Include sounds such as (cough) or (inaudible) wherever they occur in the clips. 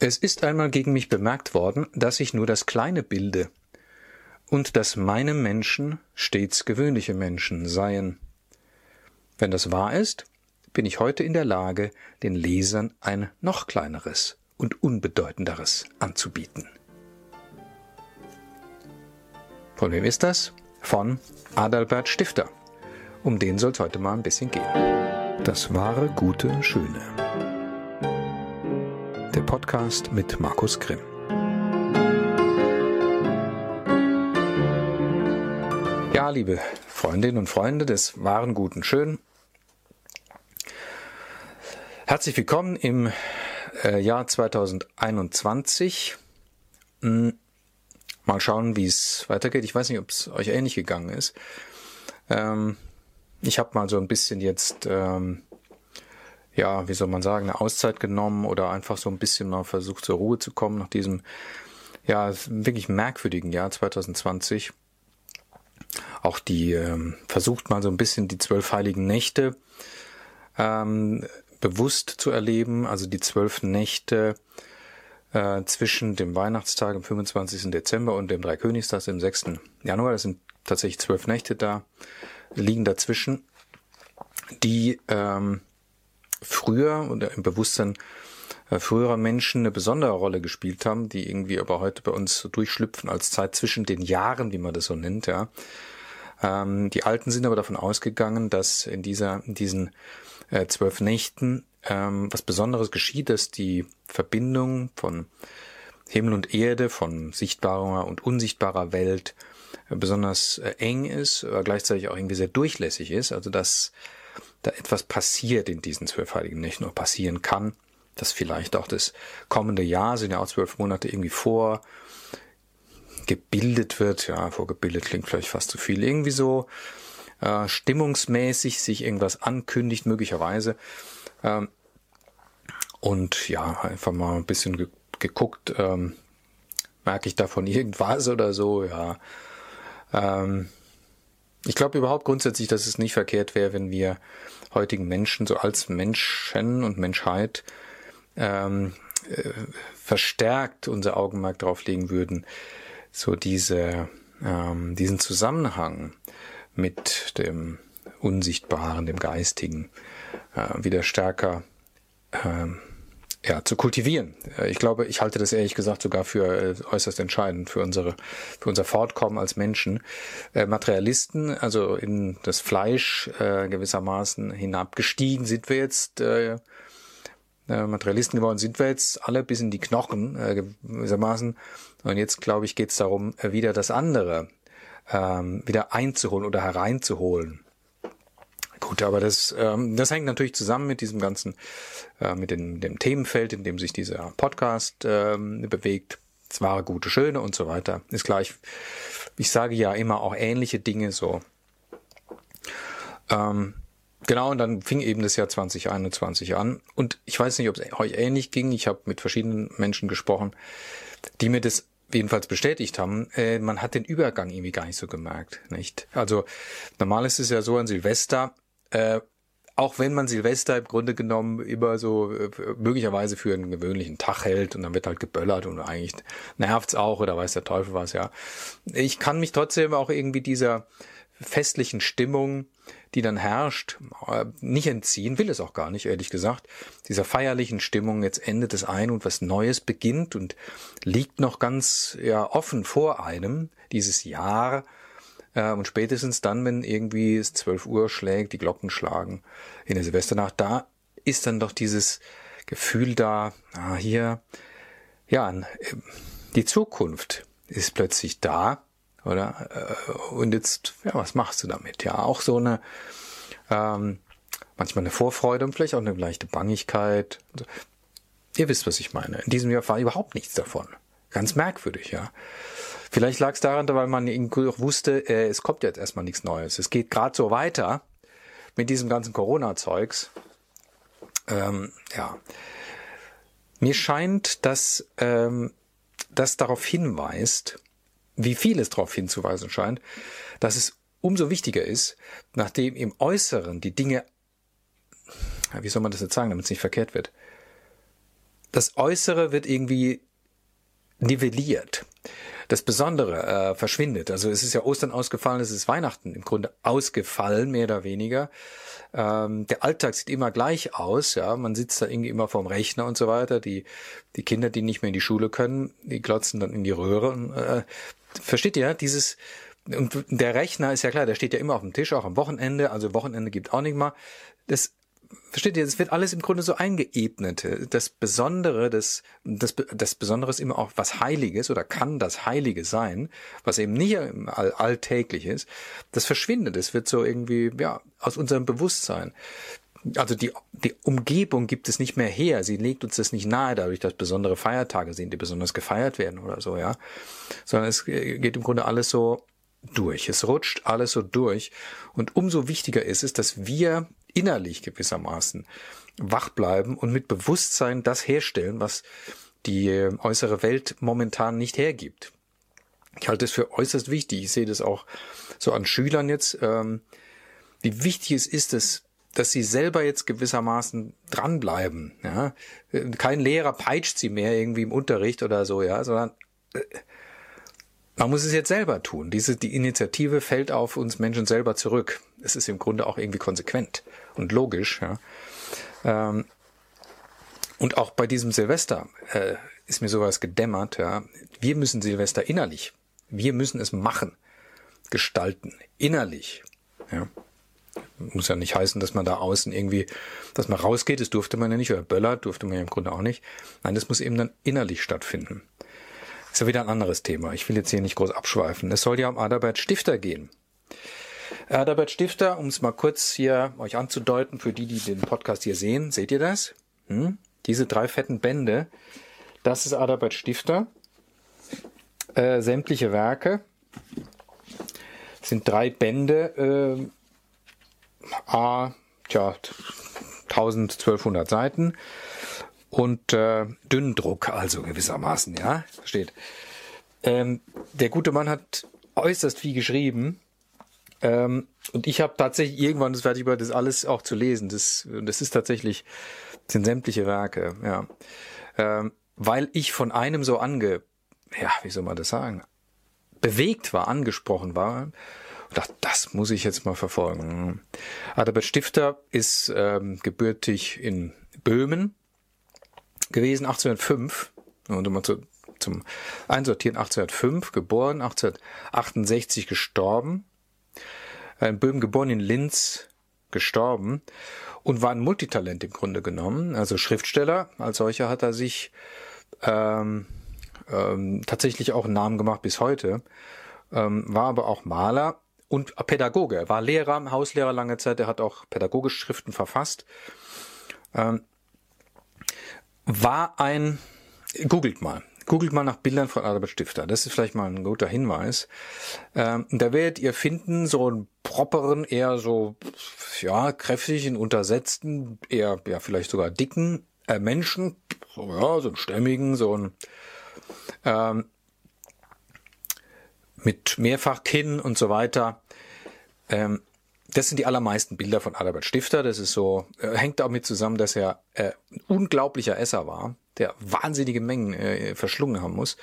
Es ist einmal gegen mich bemerkt worden, dass ich nur das Kleine bilde und dass meine Menschen stets gewöhnliche Menschen seien. Wenn das wahr ist, bin ich heute in der Lage, den Lesern ein noch kleineres und unbedeutenderes anzubieten. Von wem ist das? Von Adalbert Stifter. Um den soll es heute mal ein bisschen gehen. Das wahre, gute, schöne. Der Podcast mit Markus Grimm. Ja, liebe Freundinnen und Freunde des wahren, guten, schön. Herzlich willkommen im äh, Jahr 2021. Hm, mal schauen, wie es weitergeht. Ich weiß nicht, ob es euch ähnlich gegangen ist. Ähm, ich habe mal so ein bisschen jetzt, ähm, ja, wie soll man sagen, eine Auszeit genommen oder einfach so ein bisschen mal versucht zur Ruhe zu kommen nach diesem, ja, wirklich merkwürdigen Jahr 2020. Auch die ähm, versucht mal so ein bisschen die zwölf heiligen Nächte ähm, bewusst zu erleben, also die zwölf Nächte äh, zwischen dem Weihnachtstag am 25. Dezember und dem Dreikönigstag im 6. Januar. Das sind tatsächlich zwölf Nächte da, liegen dazwischen, die ähm, früher oder im Bewusstsein äh, früherer Menschen eine besondere Rolle gespielt haben, die irgendwie aber heute bei uns durchschlüpfen als Zeit zwischen den Jahren, wie man das so nennt, ja. Ähm, die Alten sind aber davon ausgegangen, dass in dieser, in diesen äh, zwölf Nächten ähm, was Besonderes geschieht, dass die Verbindung von Himmel und Erde, von sichtbarer und unsichtbarer Welt äh, besonders äh, eng ist, aber gleichzeitig auch irgendwie sehr durchlässig ist, also dass da etwas passiert in diesen zwölf heiligen Nächten oder passieren kann, dass vielleicht auch das kommende Jahr, sind ja auch zwölf Monate irgendwie vor, gebildet wird, ja, vorgebildet klingt vielleicht fast zu viel, irgendwie so äh, stimmungsmäßig sich irgendwas ankündigt, möglicherweise. Ähm, und ja, einfach mal ein bisschen ge geguckt, ähm, merke ich davon (laughs) irgendwas oder so, ja. Ähm, ich glaube überhaupt grundsätzlich, dass es nicht verkehrt wäre, wenn wir heutigen Menschen so als Menschen und Menschheit ähm, äh, verstärkt unser Augenmerk drauf legen würden, so diese, ähm, diesen Zusammenhang mit dem Unsichtbaren, dem Geistigen, äh, wieder stärker ähm, ja, zu kultivieren. Äh, ich glaube, ich halte das ehrlich gesagt sogar für äh, äußerst entscheidend für unsere, für unser Fortkommen als Menschen. Äh, Materialisten, also in das Fleisch gewissermaßen hinabgestiegen sind wir jetzt, Materialisten geworden sind wir jetzt alle bis in die Knochen gewissermaßen. Und jetzt, glaube ich, geht es darum, wieder das andere ähm, wieder einzuholen oder hereinzuholen. Gut, aber das, ähm, das hängt natürlich zusammen mit diesem ganzen, äh, mit dem, dem Themenfeld, in dem sich dieser Podcast ähm, bewegt. Es wahre, gute, schöne und so weiter. Ist klar, ich, ich sage ja immer auch ähnliche Dinge so. Ähm, genau, und dann fing eben das Jahr 2021 an. Und ich weiß nicht, ob es euch ähnlich ging. Ich habe mit verschiedenen Menschen gesprochen, die mir das jedenfalls bestätigt haben, äh, man hat den Übergang irgendwie gar nicht so gemerkt, nicht? Also normal ist es ja so an Silvester, äh, auch wenn man Silvester im Grunde genommen immer so äh, möglicherweise für einen gewöhnlichen Tag hält und dann wird halt geböllert und eigentlich nervt's auch oder weiß der Teufel was, ja. Ich kann mich trotzdem auch irgendwie dieser festlichen Stimmung, die dann herrscht, äh, nicht entziehen, will es auch gar nicht, ehrlich gesagt, dieser feierlichen Stimmung, jetzt endet es ein und was Neues beginnt und liegt noch ganz ja, offen vor einem, dieses Jahr, äh, und spätestens dann, wenn irgendwie es 12 Uhr schlägt, die Glocken schlagen in der Silvesternacht, da ist dann doch dieses Gefühl da, ah, hier, ja, äh, die Zukunft ist plötzlich da, oder? Äh, und jetzt, ja, was machst du damit? Ja, auch so eine, ähm, manchmal eine Vorfreude und vielleicht auch eine leichte Bangigkeit. Ihr wisst, was ich meine. In diesem Jahr war überhaupt nichts davon. Ganz merkwürdig, ja. Vielleicht lag es daran, weil man irgendwie auch wusste, äh, es kommt jetzt erstmal nichts Neues. Es geht gerade so weiter mit diesem ganzen Corona-Zeugs. Ähm, ja. Mir scheint, dass ähm, das darauf hinweist, wie viel es darauf hinzuweisen scheint, dass es umso wichtiger ist, nachdem im Äußeren die Dinge, wie soll man das jetzt sagen, damit es nicht verkehrt wird, das Äußere wird irgendwie nivelliert. Das Besondere äh, verschwindet. Also es ist ja Ostern ausgefallen, es ist Weihnachten im Grunde ausgefallen, mehr oder weniger. Ähm, der Alltag sieht immer gleich aus, ja. Man sitzt da irgendwie immer vorm Rechner und so weiter. Die, die Kinder, die nicht mehr in die Schule können, die glotzen dann in die Röhre. Und, äh, versteht ihr, dieses, und der Rechner ist ja klar, der steht ja immer auf dem Tisch, auch am Wochenende. Also Wochenende gibt auch nicht mal. Das versteht ihr, es wird alles im Grunde so eingeebnet. Das Besondere, das, das, das Besondere ist immer auch was Heiliges oder kann das Heilige sein, was eben nicht all, alltäglich ist. Das verschwindet. Es wird so irgendwie, ja, aus unserem Bewusstsein. Also die, die Umgebung gibt es nicht mehr her. Sie legt uns das nicht nahe, dadurch, dass besondere Feiertage sind, die besonders gefeiert werden oder so, ja. Sondern es geht im Grunde alles so durch. Es rutscht alles so durch. Und umso wichtiger ist es, dass wir innerlich gewissermaßen wach bleiben und mit Bewusstsein das herstellen, was die äußere Welt momentan nicht hergibt. Ich halte es für äußerst wichtig. Ich sehe das auch so an Schülern jetzt, ähm, wie wichtig es ist, dass, dass sie selber jetzt gewissermaßen dranbleiben. Ja? Kein Lehrer peitscht sie mehr irgendwie im Unterricht oder so, ja, sondern äh, man muss es jetzt selber tun. Diese, die Initiative fällt auf uns Menschen selber zurück. Es ist im Grunde auch irgendwie konsequent und logisch. Ja. Ähm, und auch bei diesem Silvester äh, ist mir sowas gedämmert. Ja. Wir müssen Silvester innerlich, wir müssen es machen, gestalten, innerlich. Ja. Muss ja nicht heißen, dass man da außen irgendwie, dass man rausgeht, das durfte man ja nicht, oder Böller durfte man ja im Grunde auch nicht. Nein, das muss eben dann innerlich stattfinden. Ist ja wieder ein anderes Thema. Ich will jetzt hier nicht groß abschweifen. Es soll ja um Adalbert Stifter gehen. Adalbert Stifter, um es mal kurz hier euch anzudeuten, für die, die den Podcast hier sehen, seht ihr das? Hm? Diese drei fetten Bände, das ist Adalbert Stifter. Äh, sämtliche Werke sind drei Bände, äh, a, tja, 1200 Seiten und äh, Dünndruck, also gewissermaßen, ja, steht. Ähm, der gute Mann hat äußerst viel geschrieben. Ähm, und ich habe tatsächlich irgendwann das fertig das alles auch zu lesen. Das, das ist tatsächlich, das sind sämtliche Werke, ja. Ähm, weil ich von einem so ange, ja, wie soll man das sagen, bewegt war, angesprochen war, und dachte, das muss ich jetzt mal verfolgen. Adalbert Stifter ist ähm, gebürtig in Böhmen, gewesen, 1805. Und immer zu, zum Einsortieren 1805, geboren, 1868 gestorben. In Böhmen geboren, in Linz gestorben und war ein Multitalent im Grunde genommen. Also Schriftsteller, als solcher hat er sich ähm, ähm, tatsächlich auch einen Namen gemacht bis heute, ähm, war aber auch Maler und Pädagoge. War Lehrer, Hauslehrer lange Zeit, er hat auch pädagogische Schriften verfasst. Ähm, war ein, googelt mal, googelt mal nach Bildern von Albert Stifter. Das ist vielleicht mal ein guter Hinweis. Ähm, da werdet ihr finden, so einen properen, eher so, ja, kräftigen, untersetzten, eher, ja, vielleicht sogar dicken äh, Menschen, so, ja, so einen stämmigen, so ein, ähm, mit Mehrfachkinn und so weiter. Ähm, das sind die allermeisten Bilder von Albert Stifter. Das ist so, äh, hängt damit zusammen, dass er äh, ein unglaublicher Esser war, der wahnsinnige Mengen äh, verschlungen haben muss.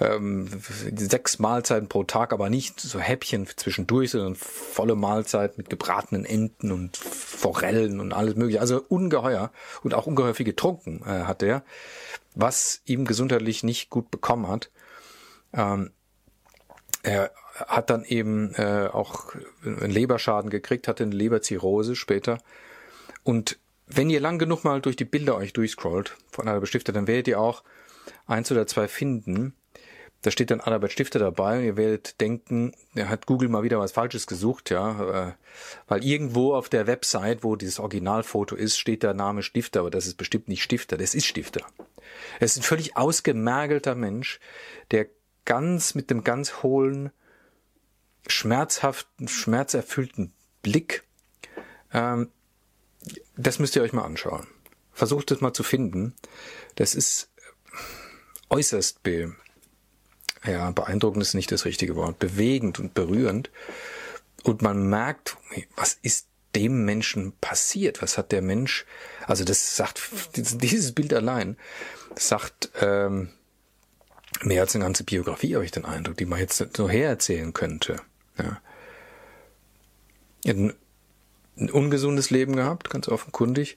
Ähm, sechs Mahlzeiten pro Tag, aber nicht so Häppchen zwischendurch, sondern volle Mahlzeit mit gebratenen Enten und Forellen und alles mögliche. Also ungeheuer und auch ungeheuer viel getrunken äh, hat er, was ihm gesundheitlich nicht gut bekommen hat. Ähm, er hat dann eben äh, auch einen Leberschaden gekriegt, hatte eine Leberzirrhose später. Und wenn ihr lang genug mal durch die Bilder euch durchscrollt von Albert Stifter, dann werdet ihr auch eins oder zwei finden. Da steht dann Albert Stifter dabei und ihr werdet denken, er hat Google mal wieder was Falsches gesucht, ja, äh, weil irgendwo auf der Website, wo dieses Originalfoto ist, steht der Name Stifter, aber das ist bestimmt nicht Stifter, das ist Stifter. Er ist ein völlig ausgemergelter Mensch, der ganz mit dem ganz hohlen schmerzhaften, schmerzerfüllten Blick. Ähm, das müsst ihr euch mal anschauen. Versucht es mal zu finden. Das ist äußerst be ja, beeindruckend ist nicht das richtige Wort, bewegend und berührend. Und man merkt, was ist dem Menschen passiert? Was hat der Mensch, also das sagt, (laughs) dieses Bild allein sagt ähm, mehr als eine ganze Biografie, habe ich den Eindruck, die man jetzt so hererzählen könnte. Ja. Ein, ein ungesundes Leben gehabt, ganz offenkundig.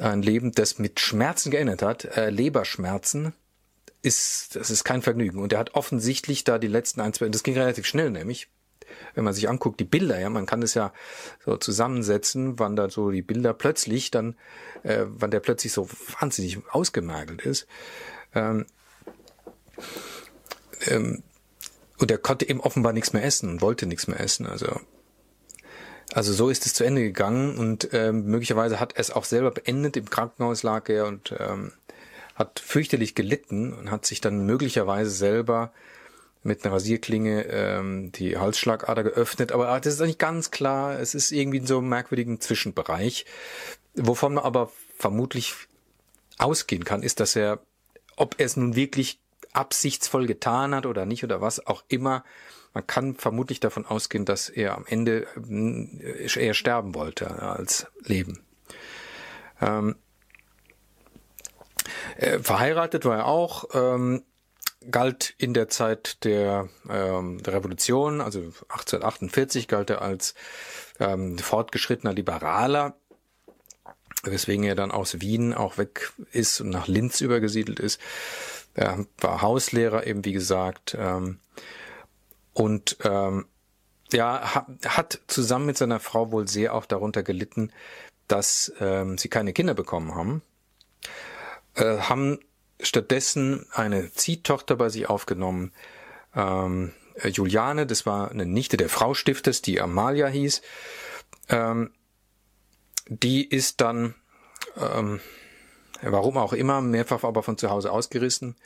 Ein Leben, das mit Schmerzen geändert hat, äh, Leberschmerzen, ist, das ist kein Vergnügen. Und er hat offensichtlich da die letzten ein, zwei, das ging relativ schnell nämlich, wenn man sich anguckt, die Bilder, ja, man kann es ja so zusammensetzen, wann da so die Bilder plötzlich dann, äh, wann der plötzlich so wahnsinnig ausgemergelt ist. Ähm, ähm, und er konnte eben offenbar nichts mehr essen und wollte nichts mehr essen. Also, also so ist es zu Ende gegangen und ähm, möglicherweise hat er es auch selber beendet. Im Krankenhaus lag er und ähm, hat fürchterlich gelitten und hat sich dann möglicherweise selber mit einer Rasierklinge ähm, die Halsschlagader geöffnet. Aber das ist nicht ganz klar. Es ist irgendwie in so einem merkwürdigen Zwischenbereich. Wovon man aber vermutlich ausgehen kann, ist, dass er, ob er es nun wirklich absichtsvoll getan hat oder nicht oder was auch immer, man kann vermutlich davon ausgehen, dass er am Ende äh, eher sterben wollte als leben. Ähm, äh, verheiratet war er auch, ähm, galt in der Zeit der, ähm, der Revolution, also 1848, galt er als ähm, fortgeschrittener Liberaler, weswegen er dann aus Wien auch weg ist und nach Linz übergesiedelt ist. Er war Hauslehrer eben, wie gesagt, ähm, und ähm, ja, hat zusammen mit seiner Frau wohl sehr auch darunter gelitten, dass ähm, sie keine Kinder bekommen haben, äh, haben stattdessen eine Ziehtochter bei sich aufgenommen, ähm, Juliane, das war eine Nichte der Frau Stifters, die Amalia hieß. Ähm, die ist dann ähm, warum auch immer, mehrfach aber von zu Hause ausgerissen.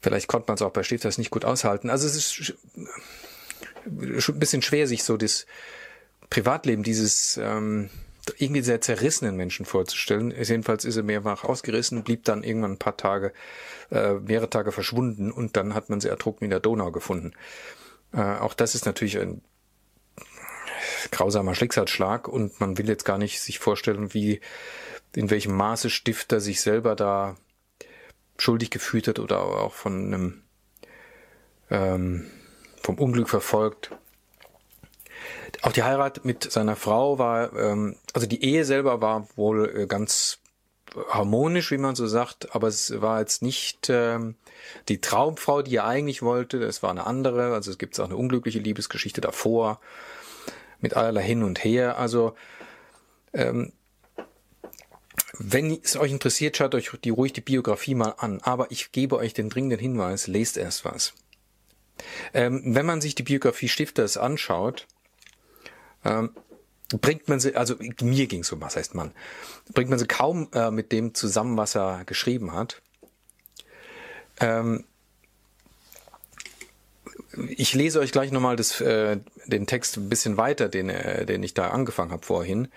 Vielleicht konnte man es auch bei Stifters nicht gut aushalten. Also es ist ein bisschen schwer, sich so das Privatleben dieses ähm, irgendwie sehr zerrissenen Menschen vorzustellen. Jedenfalls ist er mehrfach ausgerissen, blieb dann irgendwann ein paar Tage, äh, mehrere Tage verschwunden und dann hat man sie ertrunken in der Donau gefunden. Äh, auch das ist natürlich ein grausamer Schicksalsschlag und man will jetzt gar nicht sich vorstellen, wie in welchem Maße Stifter sich selber da schuldig gefühlt hat oder auch von einem ähm, vom Unglück verfolgt. Auch die Heirat mit seiner Frau war, ähm, also die Ehe selber war wohl äh, ganz harmonisch, wie man so sagt, aber es war jetzt nicht ähm, die Traumfrau, die er eigentlich wollte, es war eine andere, also es gibt auch eine unglückliche Liebesgeschichte davor, mit allerlei hin und her, also ähm, wenn es euch interessiert, schaut euch die ruhig die Biografie mal an. Aber ich gebe euch den dringenden Hinweis, lest erst was. Ähm, wenn man sich die Biografie Stifters anschaut, ähm, bringt man sie, also mir ging so, was heißt man, bringt man sie kaum äh, mit dem zusammen, was er geschrieben hat. Ähm, ich lese euch gleich nochmal äh, den Text ein bisschen weiter, den, äh, den ich da angefangen habe vorhin.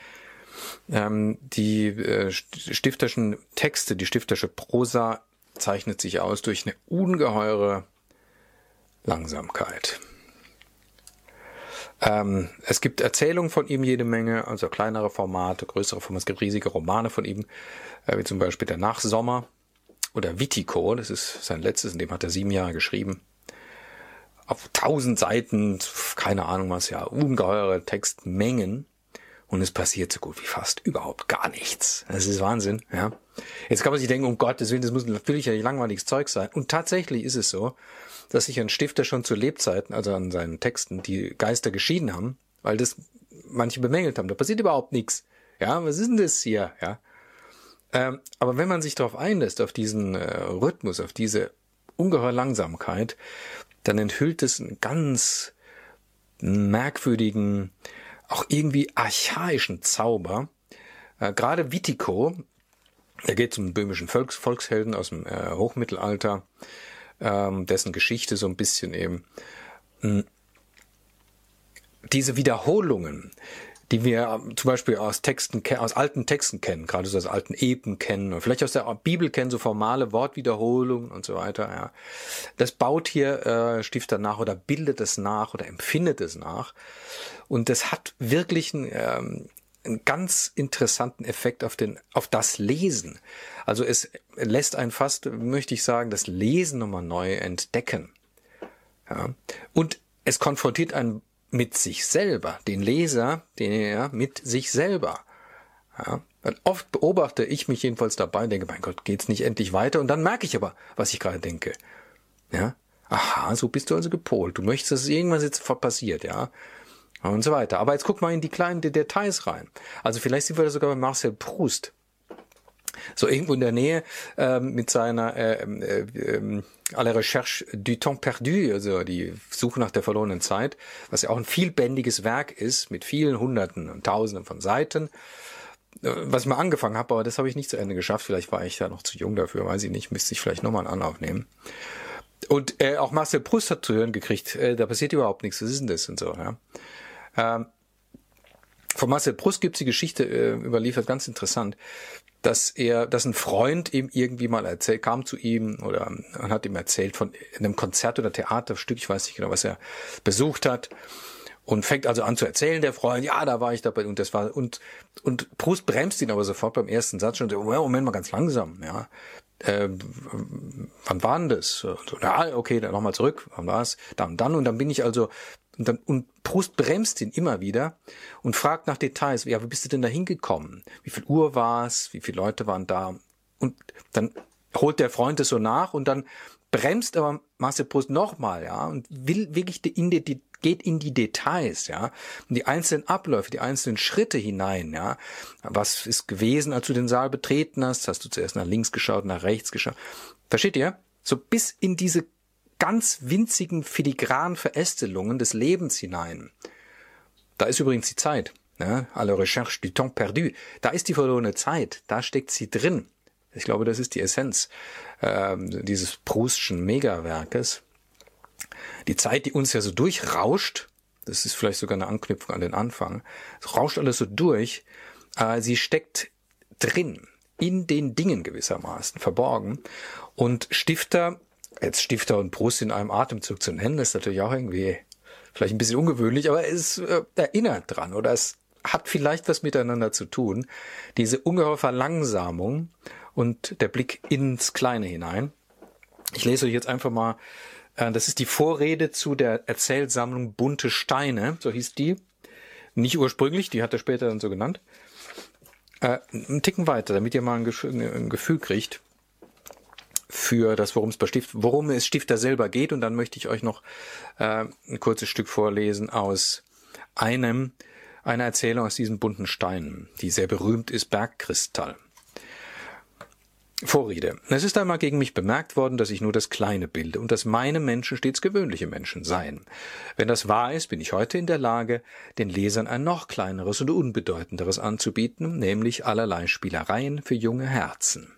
Ähm, die äh, stifterschen Texte, die stiftersche Prosa zeichnet sich aus durch eine ungeheure Langsamkeit. Ähm, es gibt Erzählungen von ihm jede Menge, also kleinere Formate, größere Formate. Es gibt riesige Romane von ihm, äh, wie zum Beispiel Der Nachsommer oder Vitico, das ist sein letztes, in dem hat er sieben Jahre geschrieben. Auf tausend Seiten, keine Ahnung was, ja, ungeheure Textmengen und es passiert so gut wie fast überhaupt gar nichts. Das ist Wahnsinn, ja. Jetzt kann man sich denken, um Gottes Willen, das muss natürlich ja langweiliges Zeug sein. Und tatsächlich ist es so, dass sich ein Stifter schon zu Lebzeiten, also an seinen Texten, die Geister geschieden haben, weil das manche bemängelt haben. Da passiert überhaupt nichts. Ja, was ist denn das hier? Ja. Ähm, aber wenn man sich darauf einlässt, auf diesen äh, Rhythmus, auf diese ungeheure Langsamkeit, dann enthüllt es einen ganz merkwürdigen, auch irgendwie archaischen Zauber. Äh, Gerade Witiko, er geht zum böhmischen Volks Volkshelden aus dem äh, Hochmittelalter, ähm, dessen Geschichte so ein bisschen eben. Mh, hm, diese Wiederholungen, die wir ähm, zum Beispiel aus Texten, aus alten Texten kennen, gerade so aus alten Epen kennen, oder vielleicht aus der Bibel kennen, so formale Wortwiederholungen und so weiter. Ja. Das baut hier äh, Stifter nach oder bildet es nach oder empfindet es nach. Und das hat wirklich einen, ähm, einen ganz interessanten Effekt auf den, auf das Lesen. Also es lässt einen fast, möchte ich sagen, das Lesen nochmal neu entdecken. Ja. Und es konfrontiert einen mit sich selber, den Leser, den ja, mit sich selber. Ja, weil oft beobachte ich mich jedenfalls dabei, denke, mein Gott, geht's nicht endlich weiter? Und dann merke ich aber, was ich gerade denke. Ja, aha, so bist du also gepolt. Du möchtest, dass irgendwas jetzt passiert, ja. Und so weiter. Aber jetzt guck mal in die kleinen Details rein. Also vielleicht sind wir da sogar bei Marcel Proust so irgendwo in der Nähe ähm, mit seiner äh, äh, äh, à la recherche du temps perdu, also die Suche nach der verlorenen Zeit, was ja auch ein vielbändiges Werk ist mit vielen Hunderten und Tausenden von Seiten äh, was ich mal angefangen habe, aber das habe ich nicht zu Ende geschafft. Vielleicht war ich da noch zu jung dafür, weiß ich nicht. Müsste ich vielleicht nochmal einen Anlauf nehmen. Und äh, auch Marcel Proust hat zu hören gekriegt, äh, da passiert überhaupt nichts, was ist denn das und so. Ja. Ähm, von Marcel Proust gibt's die Geschichte äh, überliefert, ganz interessant dass er, dass ein Freund ihm irgendwie mal erzählt, kam zu ihm oder und hat ihm erzählt von einem Konzert oder Theaterstück, ich weiß nicht genau, was er besucht hat. Und fängt also an zu erzählen, der Freund, ja, da war ich dabei und das war, und, und Proust bremst ihn aber sofort beim ersten Satz schon, so, Moment mal ganz langsam, ja. Äh, wann war denn das? So, ja, okay, dann nochmal zurück, wann war es? Dann und dann und dann bin ich also und, dann, und Proust bremst ihn immer wieder und fragt nach Details. Ja, wie bist du denn da hingekommen? Wie viel Uhr war es? Wie viele Leute waren da? Und dann holt der Freund es so nach und dann bremst aber Marcel Proust nochmal, ja, und will wirklich in die, geht in die Details, ja, in die einzelnen Abläufe, die einzelnen Schritte hinein, ja. Was ist gewesen, als du den Saal betreten hast? Hast du zuerst nach links geschaut, nach rechts geschaut? Versteht ihr? So bis in diese ganz winzigen filigranen Verästelungen des Lebens hinein. Da ist übrigens die Zeit. Ne? À la recherche du temps perdu. Da ist die verlorene Zeit. Da steckt sie drin. Ich glaube, das ist die Essenz ähm, dieses Proustschen Megawerkes. Die Zeit, die uns ja so durchrauscht, das ist vielleicht sogar eine Anknüpfung an den Anfang, es rauscht alles so durch, äh, sie steckt drin, in den Dingen gewissermaßen, verborgen. Und Stifter jetzt Stifter und Brust in einem Atemzug zu nennen, ist natürlich auch irgendwie vielleicht ein bisschen ungewöhnlich, aber es äh, erinnert dran oder es hat vielleicht was miteinander zu tun. Diese ungeheure Verlangsamung und der Blick ins Kleine hinein. Ich lese euch jetzt einfach mal, äh, das ist die Vorrede zu der Erzählsammlung Bunte Steine, so hieß die. Nicht ursprünglich, die hat er später dann so genannt. Äh, einen Ticken weiter, damit ihr mal ein, ein Gefühl kriegt für das, worum es bei Stift, worum es Stifter selber geht. Und dann möchte ich euch noch äh, ein kurzes Stück vorlesen aus einem einer Erzählung aus diesen bunten Steinen, die sehr berühmt ist, Bergkristall. Vorrede. Es ist einmal gegen mich bemerkt worden, dass ich nur das Kleine bilde und dass meine Menschen stets gewöhnliche Menschen seien. Wenn das wahr ist, bin ich heute in der Lage, den Lesern ein noch kleineres und unbedeutenderes anzubieten, nämlich allerlei Spielereien für junge Herzen.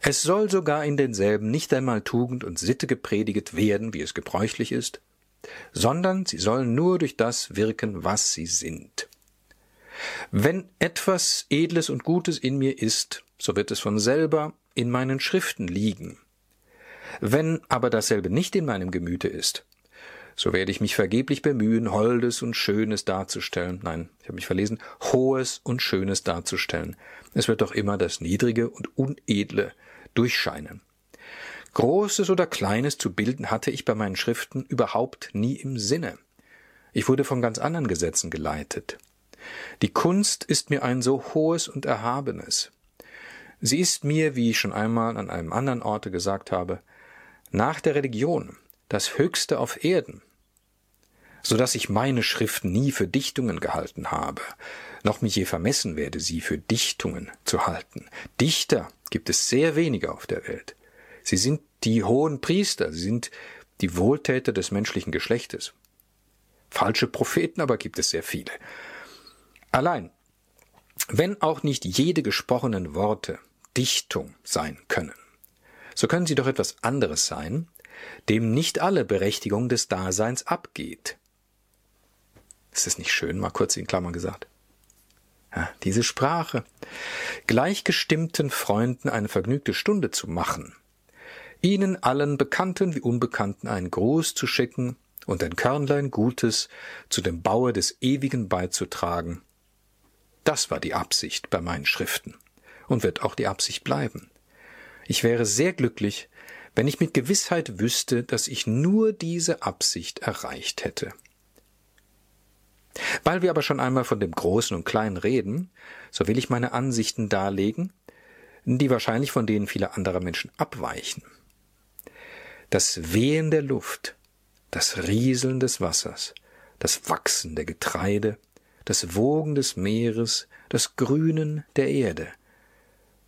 Es soll sogar in denselben nicht einmal Tugend und Sitte geprediget werden, wie es gebräuchlich ist, sondern sie sollen nur durch das wirken, was sie sind. Wenn etwas Edles und Gutes in mir ist, so wird es von selber in meinen Schriften liegen. Wenn aber dasselbe nicht in meinem Gemüte ist, so werde ich mich vergeblich bemühen, Holdes und Schönes darzustellen. Nein, ich habe mich verlesen, Hohes und Schönes darzustellen. Es wird doch immer das Niedrige und Unedle durchscheinen. Großes oder Kleines zu bilden hatte ich bei meinen Schriften überhaupt nie im Sinne. Ich wurde von ganz anderen Gesetzen geleitet. Die Kunst ist mir ein so hohes und erhabenes. Sie ist mir, wie ich schon einmal an einem anderen Orte gesagt habe, nach der Religion das Höchste auf Erden, so dass ich meine Schriften nie für Dichtungen gehalten habe, noch mich je vermessen werde, sie für Dichtungen zu halten. Dichter gibt es sehr wenige auf der Welt. Sie sind die hohen Priester, sie sind die Wohltäter des menschlichen Geschlechtes. Falsche Propheten aber gibt es sehr viele. Allein, wenn auch nicht jede gesprochenen Worte Dichtung sein können, so können sie doch etwas anderes sein, dem nicht alle Berechtigung des Daseins abgeht. Ist das nicht schön, mal kurz in Klammern gesagt? Ja, diese Sprache. Gleichgestimmten Freunden eine vergnügte Stunde zu machen. Ihnen allen Bekannten wie Unbekannten einen Gruß zu schicken und ein Körnlein Gutes zu dem Baue des Ewigen beizutragen. Das war die Absicht bei meinen Schriften und wird auch die Absicht bleiben. Ich wäre sehr glücklich, wenn ich mit Gewissheit wüsste, dass ich nur diese Absicht erreicht hätte. Weil wir aber schon einmal von dem Großen und Kleinen reden, so will ich meine Ansichten darlegen, die wahrscheinlich von denen vieler anderer Menschen abweichen. Das Wehen der Luft, das Rieseln des Wassers, das Wachsen der Getreide, das Wogen des Meeres, das Grünen der Erde,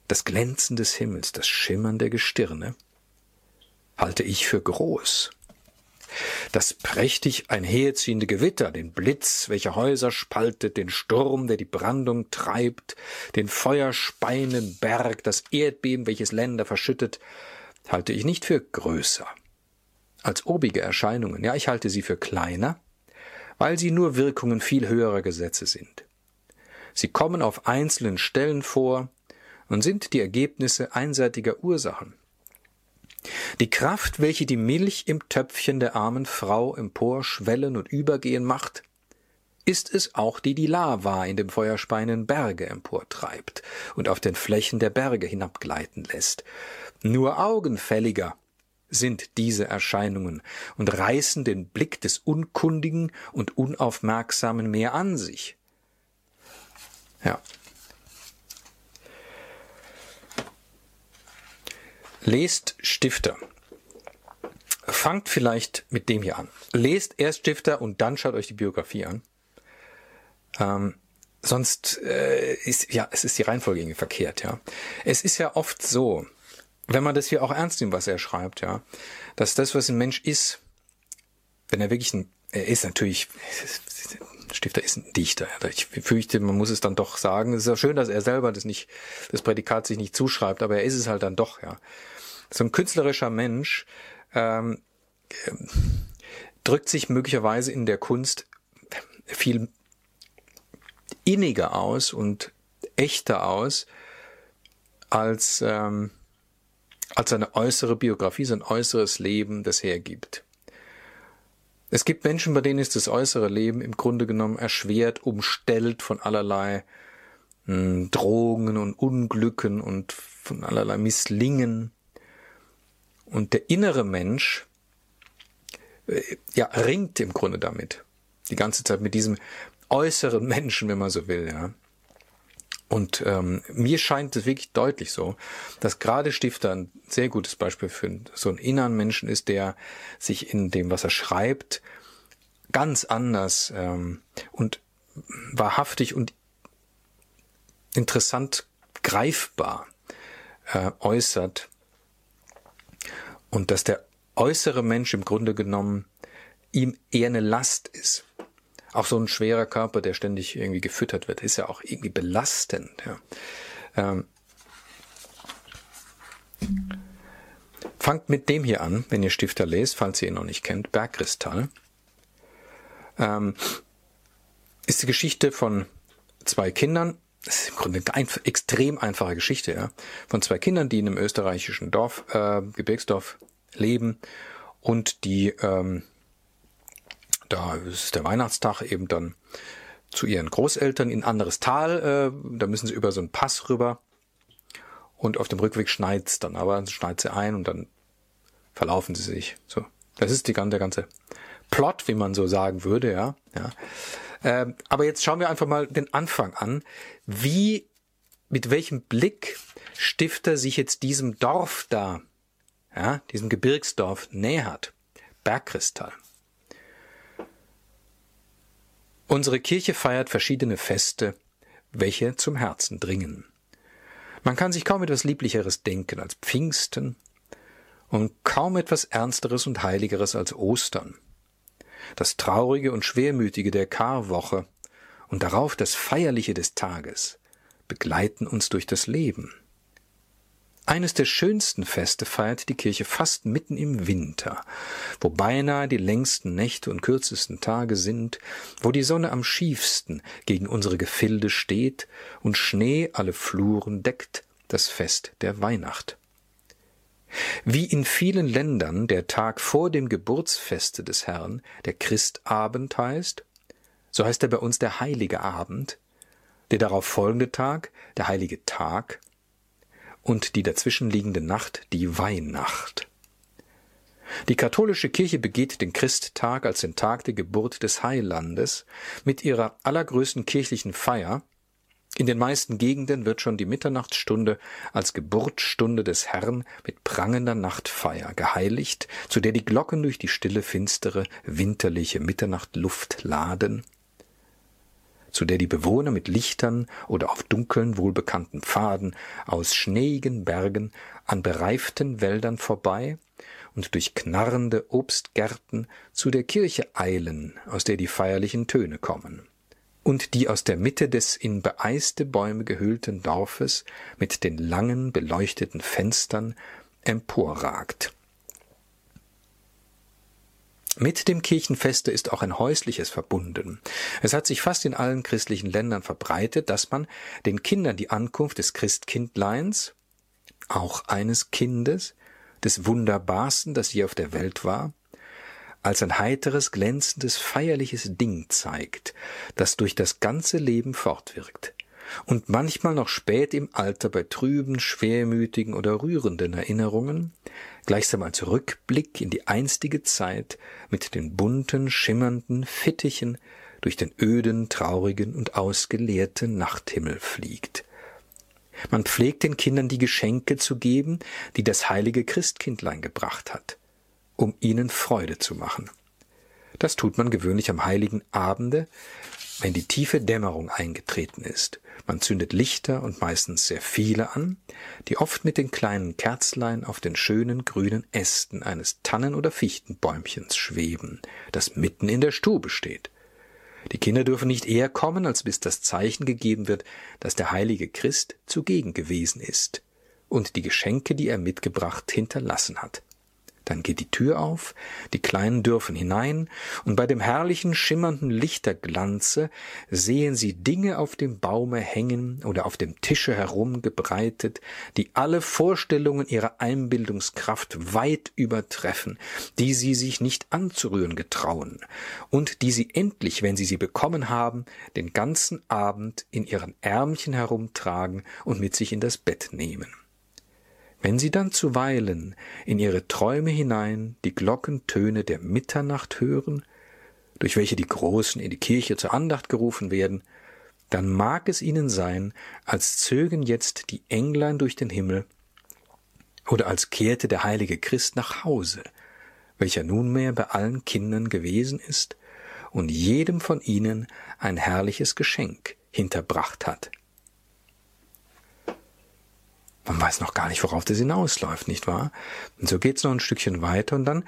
das Glänzen des Himmels, das Schimmern der Gestirne, halte ich für groß. Das prächtig einherziehende Gewitter, den Blitz, welcher Häuser spaltet, den Sturm, der die Brandung treibt, den feuerspeienden Berg, das Erdbeben, welches Länder verschüttet, halte ich nicht für größer. Als obige Erscheinungen, ja, ich halte sie für kleiner, weil sie nur Wirkungen viel höherer Gesetze sind. Sie kommen auf einzelnen Stellen vor und sind die Ergebnisse einseitiger Ursachen. Die Kraft, welche die Milch im Töpfchen der armen Frau emporschwellen und übergehen macht, ist es auch, die die Lava in dem feuerspeienden Berge emportreibt und auf den Flächen der Berge hinabgleiten lässt. Nur augenfälliger sind diese Erscheinungen und reißen den Blick des Unkundigen und Unaufmerksamen mehr an sich. Ja, Lest Stifter. Fangt vielleicht mit dem hier an. Lest erst Stifter und dann schaut euch die Biografie an. Ähm, sonst äh, ist ja, es ist die Reihenfolge irgendwie verkehrt, ja. Es ist ja oft so, wenn man das hier auch ernst nimmt, was er schreibt, ja, dass das, was ein Mensch ist, wenn er wirklich ein, er ist natürlich, Stifter ist ein Dichter. Ich fürchte, man muss es dann doch sagen. Es ist ja schön, dass er selber das nicht, das Prädikat sich nicht zuschreibt, aber er ist es halt dann doch, ja so ein künstlerischer Mensch ähm, drückt sich möglicherweise in der Kunst viel inniger aus und echter aus als ähm, als seine äußere Biografie, sein äußeres Leben das hergibt. Es gibt Menschen, bei denen ist das äußere Leben im Grunde genommen erschwert, umstellt von allerlei mh, hm, Drogen und Unglücken und von allerlei Misslingen. Und der innere Mensch, äh, ja, ringt im Grunde damit. Die ganze Zeit mit diesem äußeren (laughs) Menschen, wenn man so will, ja. Und ähm, mir scheint es wirklich deutlich so, dass gerade Stifter ein sehr gutes Beispiel für so einen inneren Menschen ist, der sich in dem, was er schreibt, ganz anders ähm, und wahrhaftig und interessant greifbar äh, äußert und dass der äußere Mensch im Grunde genommen ihm eher eine Last ist. Auch so ein schwerer Körper, der ständig irgendwie gefüttert wird, ist ja auch irgendwie belastend. Ja. Ähm, fangt mit dem hier an, wenn ihr Stifter lest, falls ihr ihn noch nicht kennt, Bergkristall. Ähm, ist die Geschichte von zwei Kindern, das ist im Grunde eine extrem einfache Geschichte, ja, von zwei Kindern, die in einem österreichischen Dorf, äh, Gebirgsdorf leben und die, ähm, da ist der Weihnachtstag eben dann zu ihren Großeltern in ein anderes Tal, äh, da müssen sie über so einen Pass rüber und auf dem Rückweg schneit's dann, aber dann schneit sie ein und dann verlaufen sie sich. So, das ist die ganze, der ganze Plot, wie man so sagen würde, ja, ja. Ähm, aber jetzt schauen wir einfach mal den Anfang an. Wie, mit welchem Blick Stifter sich jetzt diesem Dorf da, ja, diesem Gebirgsdorf nähert. Bergkristall. Unsere Kirche feiert verschiedene Feste, welche zum Herzen dringen. Man kann sich kaum etwas Lieblicheres denken als Pfingsten und kaum etwas Ernsteres und Heiligeres als Ostern das Traurige und Schwermütige der Karwoche und darauf das Feierliche des Tages begleiten uns durch das Leben. Eines der schönsten Feste feiert die Kirche fast mitten im Winter, wo beinahe die längsten Nächte und kürzesten Tage sind, wo die Sonne am schiefsten gegen unsere Gefilde steht und Schnee alle Fluren deckt, das Fest der Weihnacht. Wie in vielen Ländern der Tag vor dem Geburtsfeste des Herrn der Christabend heißt, so heißt er bei uns der Heilige Abend, der darauf folgende Tag der Heilige Tag und die dazwischenliegende Nacht die Weihnacht. Die katholische Kirche begeht den Christtag als den Tag der Geburt des Heilandes mit ihrer allergrößten kirchlichen Feier. In den meisten Gegenden wird schon die Mitternachtsstunde als Geburtsstunde des Herrn mit prangender Nachtfeier geheiligt, zu der die Glocken durch die stille, finstere, winterliche Mitternachtluft laden zu der die Bewohner mit Lichtern oder auf dunkeln, wohlbekannten Pfaden aus schneeigen Bergen an bereiften Wäldern vorbei und durch knarrende Obstgärten zu der Kirche eilen, aus der die feierlichen Töne kommen, und die aus der Mitte des in beeiste Bäume gehüllten Dorfes mit den langen beleuchteten Fenstern emporragt. Mit dem Kirchenfeste ist auch ein häusliches verbunden. Es hat sich fast in allen christlichen Ländern verbreitet, dass man den Kindern die Ankunft des Christkindleins, auch eines Kindes, des Wunderbarsten, das je auf der Welt war, als ein heiteres, glänzendes, feierliches Ding zeigt, das durch das ganze Leben fortwirkt und manchmal noch spät im Alter bei trüben, schwermütigen oder rührenden Erinnerungen, gleichsam als Rückblick in die einstige Zeit mit den bunten, schimmernden Fittichen durch den öden, traurigen und ausgeleerten Nachthimmel fliegt. Man pflegt den Kindern die Geschenke zu geben, die das heilige Christkindlein gebracht hat, um ihnen Freude zu machen. Das tut man gewöhnlich am heiligen Abende, wenn die tiefe Dämmerung eingetreten ist man zündet Lichter und meistens sehr viele an, die oft mit den kleinen Kerzlein auf den schönen grünen Ästen eines Tannen- oder Fichtenbäumchens schweben, das mitten in der Stube steht. Die Kinder dürfen nicht eher kommen, als bis das Zeichen gegeben wird, dass der heilige Christ zugegen gewesen ist und die Geschenke, die er mitgebracht, hinterlassen hat. Dann geht die Tür auf, die Kleinen dürfen hinein, und bei dem herrlichen schimmernden Lichterglanze sehen sie Dinge auf dem Baume hängen oder auf dem Tische herumgebreitet, die alle Vorstellungen ihrer Einbildungskraft weit übertreffen, die sie sich nicht anzurühren getrauen, und die sie endlich, wenn sie sie bekommen haben, den ganzen Abend in ihren Ärmchen herumtragen und mit sich in das Bett nehmen. Wenn sie dann zuweilen in ihre Träume hinein die Glockentöne der Mitternacht hören, durch welche die Großen in die Kirche zur Andacht gerufen werden, dann mag es ihnen sein, als zögen jetzt die Englein durch den Himmel oder als kehrte der heilige Christ nach Hause, welcher nunmehr bei allen Kindern gewesen ist und jedem von ihnen ein herrliches Geschenk hinterbracht hat. Man weiß noch gar nicht, worauf das hinausläuft, nicht wahr? Und so geht's noch ein Stückchen weiter und dann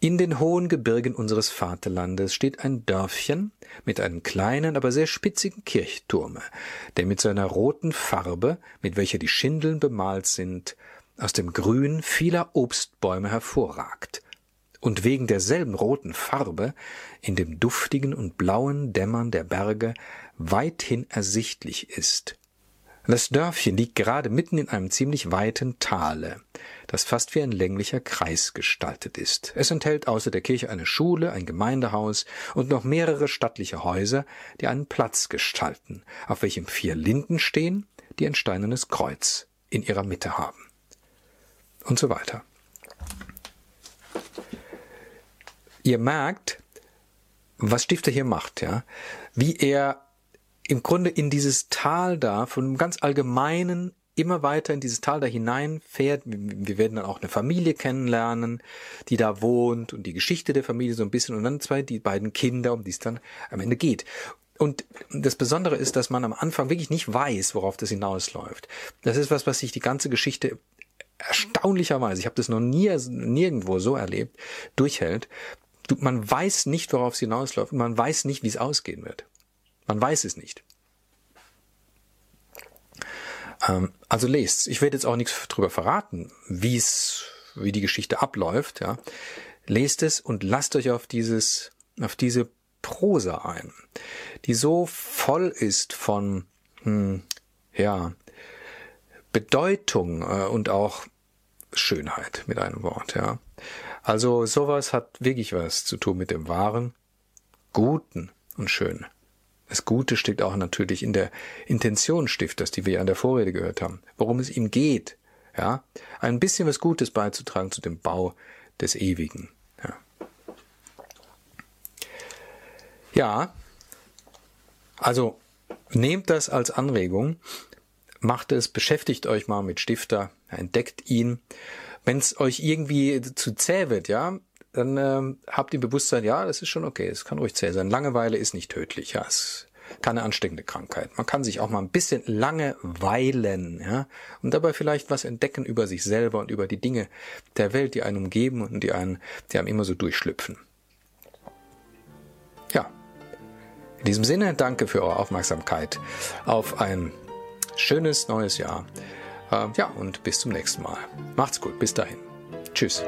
in den hohen Gebirgen unseres Vaterlandes steht ein Dörfchen mit einem kleinen, aber sehr spitzigen Kirchturme, der mit seiner roten Farbe, mit welcher die Schindeln bemalt sind, aus dem Grün vieler Obstbäume hervorragt und wegen derselben roten Farbe in dem duftigen und blauen Dämmern der Berge weithin ersichtlich ist das Dörfchen liegt gerade mitten in einem ziemlich weiten Tale, das fast wie ein länglicher Kreis gestaltet ist. Es enthält außer der Kirche eine Schule, ein Gemeindehaus und noch mehrere stattliche Häuser, die einen Platz gestalten, auf welchem vier Linden stehen, die ein steinernes Kreuz in ihrer Mitte haben. Und so weiter. Ihr merkt, was Stifter hier macht, ja, wie er im Grunde in dieses Tal da, von einem ganz allgemeinen, immer weiter in dieses Tal da hineinfährt. Wir werden dann auch eine Familie kennenlernen, die da wohnt und die Geschichte der Familie so ein bisschen und dann zwei, die beiden Kinder, um die es dann am Ende geht. Und das Besondere ist, dass man am Anfang wirklich nicht weiß, worauf das hinausläuft. Das ist was, was sich die ganze Geschichte erstaunlicherweise, ich habe das noch nie nirgendwo so erlebt, durchhält. Man weiß nicht, worauf es hinausläuft und man weiß nicht, wie es ausgehen wird. Man weiß es nicht. Ähm, also lest. Ich werde jetzt auch nichts drüber verraten, wie es, wie die Geschichte abläuft. Ja. Lest es und lasst euch auf dieses, auf diese Prosa ein, die so voll ist von, hm, ja, Bedeutung äh, und auch Schönheit mit einem Wort, ja. Also sowas hat wirklich was zu tun mit dem Wahren, Guten und Schönen. Das Gute steckt auch natürlich in der Intention Stifters, die wir ja an der Vorrede gehört haben, worum es ihm geht, ja, ein bisschen was Gutes beizutragen zu dem Bau des Ewigen. Ja, ja also nehmt das als Anregung, macht es, beschäftigt euch mal mit Stifter, entdeckt ihn. Wenn es euch irgendwie zu zäh wird, ja, dann ähm, habt ihr Bewusstsein, ja, das ist schon okay, es kann ruhig zäh sein. Langeweile ist nicht tödlich, ja, es keine ansteckende Krankheit. Man kann sich auch mal ein bisschen lange weilen, ja, und dabei vielleicht was entdecken über sich selber und über die Dinge der Welt, die einen umgeben und die einen, die einem immer so durchschlüpfen. Ja. In diesem Sinne, danke für eure Aufmerksamkeit auf ein schönes neues Jahr. Äh, ja, und bis zum nächsten Mal. Macht's gut, bis dahin. Tschüss.